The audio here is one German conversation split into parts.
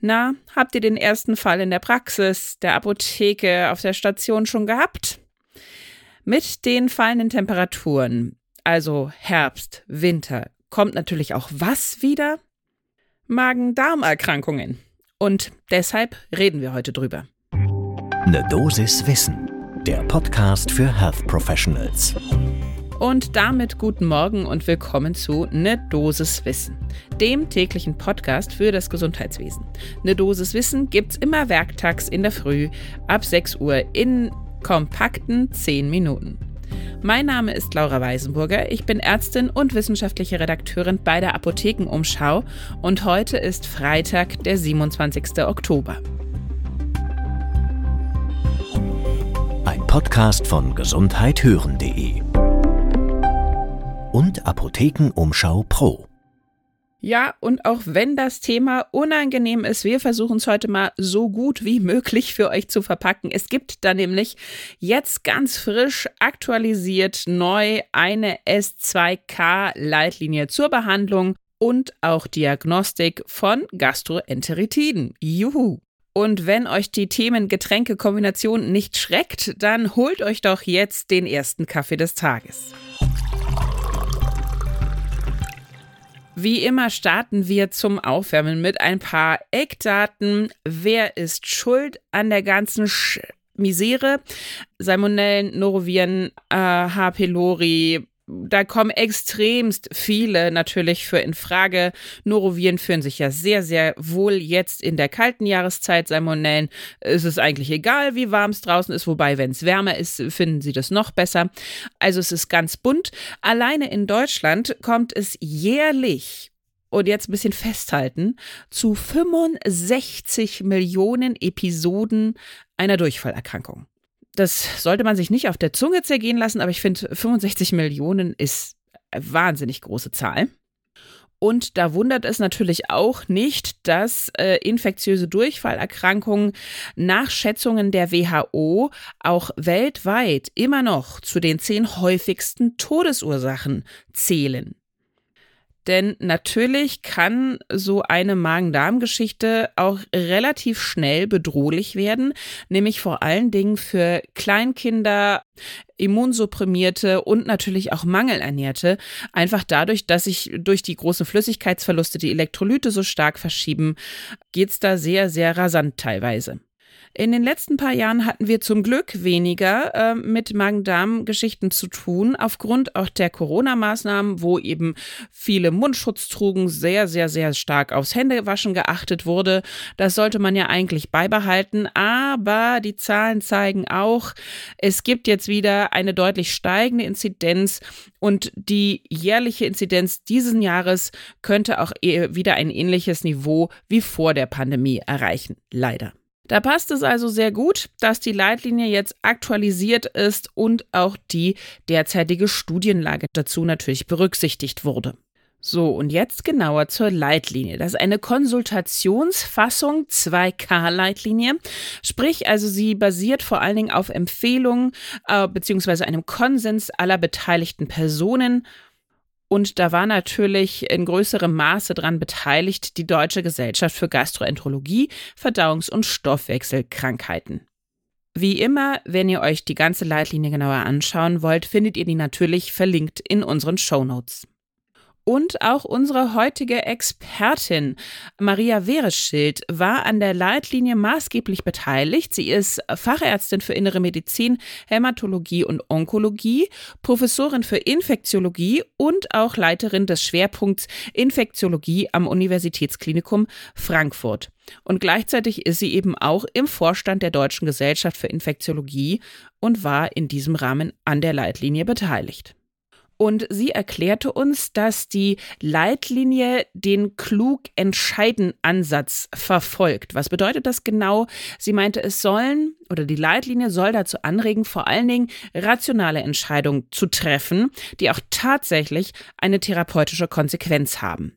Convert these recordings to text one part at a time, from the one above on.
Na, habt ihr den ersten Fall in der Praxis, der Apotheke, auf der Station schon gehabt? Mit den fallenden Temperaturen, also Herbst, Winter, kommt natürlich auch was wieder? Magen-Darm-Erkrankungen. Und deshalb reden wir heute drüber. Ne Dosis Wissen, der Podcast für Health Professionals. Und damit guten Morgen und willkommen zu Ne Dosis Wissen, dem täglichen Podcast für das Gesundheitswesen. Ne Dosis Wissen gibt's immer werktags in der Früh ab 6 Uhr in kompakten 10 Minuten. Mein Name ist Laura Weisenburger, ich bin Ärztin und wissenschaftliche Redakteurin bei der Apothekenumschau und heute ist Freitag, der 27. Oktober. Ein Podcast von gesundheithören.de und Apothekenumschau Pro. Ja, und auch wenn das Thema unangenehm ist, wir versuchen es heute mal so gut wie möglich für euch zu verpacken. Es gibt da nämlich jetzt ganz frisch aktualisiert neu eine S2K-Leitlinie zur Behandlung und auch Diagnostik von Gastroenteritiden. Juhu! Und wenn euch die Themen-Getränke-Kombination nicht schreckt, dann holt euch doch jetzt den ersten Kaffee des Tages. Wie immer starten wir zum Aufwärmen mit ein paar Eckdaten. Wer ist schuld an der ganzen Sch Misere? Salmonellen, Noroviren, äh, H. pylori, da kommen extremst viele natürlich für in Frage. Noroviren führen sich ja sehr, sehr wohl jetzt in der kalten Jahreszeit. Salmonellen ist es eigentlich egal, wie warm es draußen ist, wobei, wenn es wärmer ist, finden sie das noch besser. Also es ist ganz bunt. Alleine in Deutschland kommt es jährlich und jetzt ein bisschen festhalten, zu 65 Millionen Episoden einer Durchfallerkrankung das sollte man sich nicht auf der Zunge zergehen lassen, aber ich finde 65 Millionen ist eine wahnsinnig große Zahl. Und da wundert es natürlich auch nicht, dass äh, infektiöse Durchfallerkrankungen nach Schätzungen der WHO auch weltweit immer noch zu den zehn häufigsten Todesursachen zählen. Denn natürlich kann so eine Magen-Darm-Geschichte auch relativ schnell bedrohlich werden, nämlich vor allen Dingen für Kleinkinder, Immunsupprimierte und natürlich auch Mangelernährte. Einfach dadurch, dass sich durch die großen Flüssigkeitsverluste die Elektrolyte so stark verschieben, geht's da sehr, sehr rasant teilweise. In den letzten paar Jahren hatten wir zum Glück weniger äh, mit Magen-Darm-Geschichten zu tun, aufgrund auch der Corona-Maßnahmen, wo eben viele Mundschutz trugen, sehr, sehr, sehr stark aufs Händewaschen geachtet wurde. Das sollte man ja eigentlich beibehalten, aber die Zahlen zeigen auch, es gibt jetzt wieder eine deutlich steigende Inzidenz und die jährliche Inzidenz dieses Jahres könnte auch wieder ein ähnliches Niveau wie vor der Pandemie erreichen. Leider. Da passt es also sehr gut, dass die Leitlinie jetzt aktualisiert ist und auch die derzeitige Studienlage dazu natürlich berücksichtigt wurde. So, und jetzt genauer zur Leitlinie. Das ist eine Konsultationsfassung 2K-Leitlinie. Sprich, also sie basiert vor allen Dingen auf Empfehlungen äh, bzw. einem Konsens aller beteiligten Personen und da war natürlich in größerem Maße dran beteiligt die Deutsche Gesellschaft für Gastroenterologie, Verdauungs- und Stoffwechselkrankheiten. Wie immer, wenn ihr euch die ganze Leitlinie genauer anschauen wollt, findet ihr die natürlich verlinkt in unseren Show Notes. Und auch unsere heutige Expertin Maria Wereschild war an der Leitlinie maßgeblich beteiligt. Sie ist Fachärztin für Innere Medizin, Hämatologie und Onkologie, Professorin für Infektiologie und auch Leiterin des Schwerpunkts Infektiologie am Universitätsklinikum Frankfurt. Und gleichzeitig ist sie eben auch im Vorstand der Deutschen Gesellschaft für Infektiologie und war in diesem Rahmen an der Leitlinie beteiligt. Und sie erklärte uns, dass die Leitlinie den klug entscheiden Ansatz verfolgt. Was bedeutet das genau? Sie meinte, es sollen oder die Leitlinie soll dazu anregen, vor allen Dingen rationale Entscheidungen zu treffen, die auch tatsächlich eine therapeutische Konsequenz haben.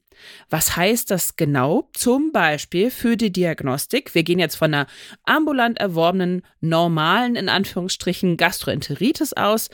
Was heißt das genau? Zum Beispiel für die Diagnostik. Wir gehen jetzt von einer ambulant erworbenen, normalen, in Anführungsstrichen, Gastroenteritis aus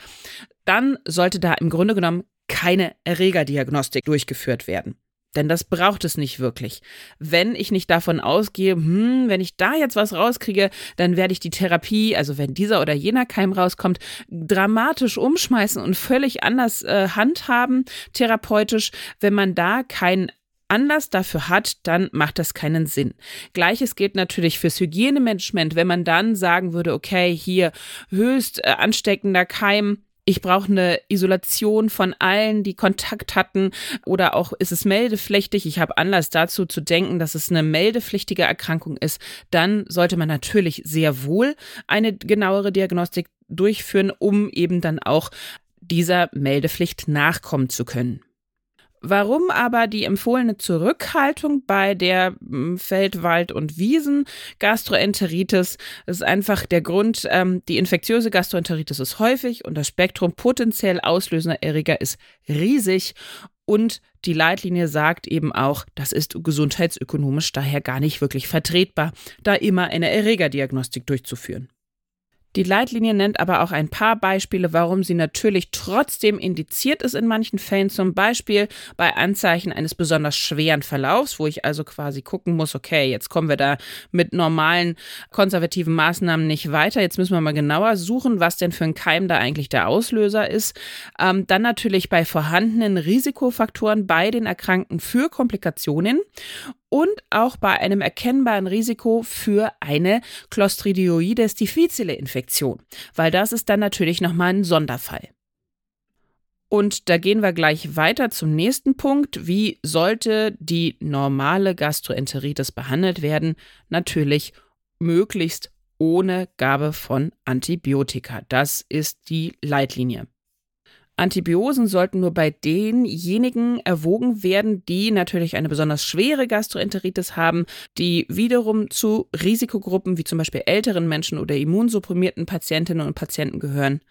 dann sollte da im Grunde genommen keine Erregerdiagnostik durchgeführt werden. Denn das braucht es nicht wirklich. Wenn ich nicht davon ausgehe, hm, wenn ich da jetzt was rauskriege, dann werde ich die Therapie, also wenn dieser oder jener Keim rauskommt, dramatisch umschmeißen und völlig anders äh, handhaben, therapeutisch. Wenn man da keinen Anlass dafür hat, dann macht das keinen Sinn. Gleiches gilt natürlich fürs Hygienemanagement. Wenn man dann sagen würde, okay, hier höchst äh, ansteckender Keim, ich brauche eine Isolation von allen, die Kontakt hatten oder auch ist es meldepflichtig. Ich habe Anlass dazu zu denken, dass es eine meldepflichtige Erkrankung ist. Dann sollte man natürlich sehr wohl eine genauere Diagnostik durchführen, um eben dann auch dieser Meldepflicht nachkommen zu können. Warum aber die empfohlene Zurückhaltung bei der hm, Feld-, Wald- und Wiesen-Gastroenteritis ist einfach der Grund, ähm, die infektiöse Gastroenteritis ist häufig und das Spektrum potenziell auslösender Erreger ist riesig und die Leitlinie sagt eben auch, das ist gesundheitsökonomisch daher gar nicht wirklich vertretbar, da immer eine Erregerdiagnostik durchzuführen. Die Leitlinie nennt aber auch ein paar Beispiele, warum sie natürlich trotzdem indiziert ist in manchen Fällen. Zum Beispiel bei Anzeichen eines besonders schweren Verlaufs, wo ich also quasi gucken muss, okay, jetzt kommen wir da mit normalen konservativen Maßnahmen nicht weiter. Jetzt müssen wir mal genauer suchen, was denn für ein Keim da eigentlich der Auslöser ist. Ähm, dann natürlich bei vorhandenen Risikofaktoren bei den Erkrankten für Komplikationen und auch bei einem erkennbaren Risiko für eine Clostridioides difficile Infektion, weil das ist dann natürlich nochmal ein Sonderfall. Und da gehen wir gleich weiter zum nächsten Punkt. Wie sollte die normale Gastroenteritis behandelt werden? Natürlich möglichst ohne Gabe von Antibiotika. Das ist die Leitlinie. Antibiosen sollten nur bei denjenigen erwogen werden, die natürlich eine besonders schwere Gastroenteritis haben, die wiederum zu Risikogruppen wie zum Beispiel älteren Menschen oder immunsupprimierten Patientinnen und Patienten gehören.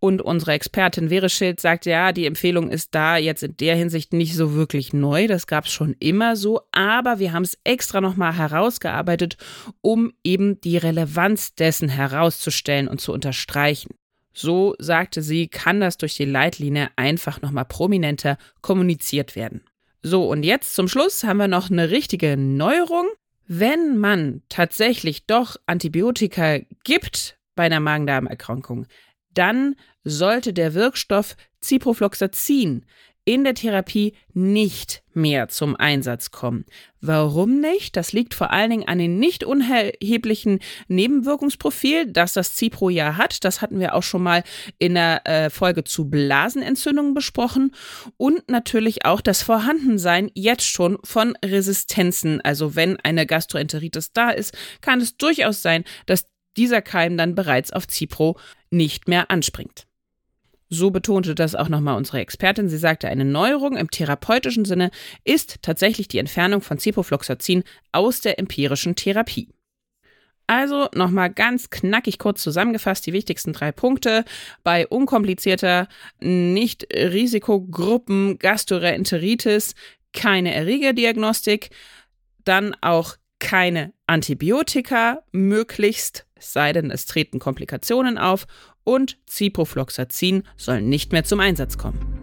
Und unsere Expertin Vere Schild sagt, ja, die Empfehlung ist da jetzt in der Hinsicht nicht so wirklich neu. Das gab es schon immer so. Aber wir haben es extra nochmal herausgearbeitet, um eben die Relevanz dessen herauszustellen und zu unterstreichen. So sagte sie, kann das durch die Leitlinie einfach nochmal prominenter kommuniziert werden. So, und jetzt zum Schluss haben wir noch eine richtige Neuerung. Wenn man tatsächlich doch Antibiotika gibt bei einer Magen-Darm-Erkrankung, dann sollte der Wirkstoff Ciprofloxacin in der Therapie nicht mehr zum Einsatz kommen. Warum nicht? Das liegt vor allen Dingen an dem nicht unerheblichen Nebenwirkungsprofil, das das Cipro ja hat. Das hatten wir auch schon mal in der äh, Folge zu Blasenentzündungen besprochen. Und natürlich auch das Vorhandensein jetzt schon von Resistenzen. Also wenn eine Gastroenteritis da ist, kann es durchaus sein, dass dieser Keim dann bereits auf Cipro nicht mehr anspringt. So betonte das auch nochmal unsere Expertin. Sie sagte, eine Neuerung im therapeutischen Sinne ist tatsächlich die Entfernung von Ciprofloxacin aus der empirischen Therapie. Also nochmal ganz knackig kurz zusammengefasst die wichtigsten drei Punkte. Bei unkomplizierter Nicht-Risikogruppen Gastroenteritis keine Erregerdiagnostik, dann auch keine Antibiotika, möglichst, es sei denn, es treten Komplikationen auf und Ciprofloxacin sollen nicht mehr zum Einsatz kommen.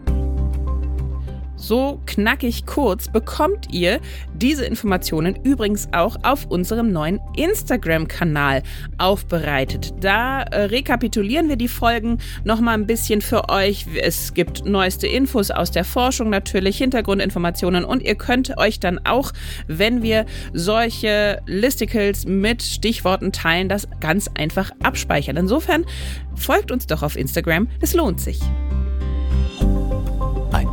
So knackig kurz bekommt ihr diese Informationen übrigens auch auf unserem neuen Instagram-Kanal aufbereitet. Da äh, rekapitulieren wir die Folgen nochmal ein bisschen für euch. Es gibt neueste Infos aus der Forschung natürlich, Hintergrundinformationen und ihr könnt euch dann auch, wenn wir solche Listicles mit Stichworten teilen, das ganz einfach abspeichern. Insofern folgt uns doch auf Instagram, es lohnt sich.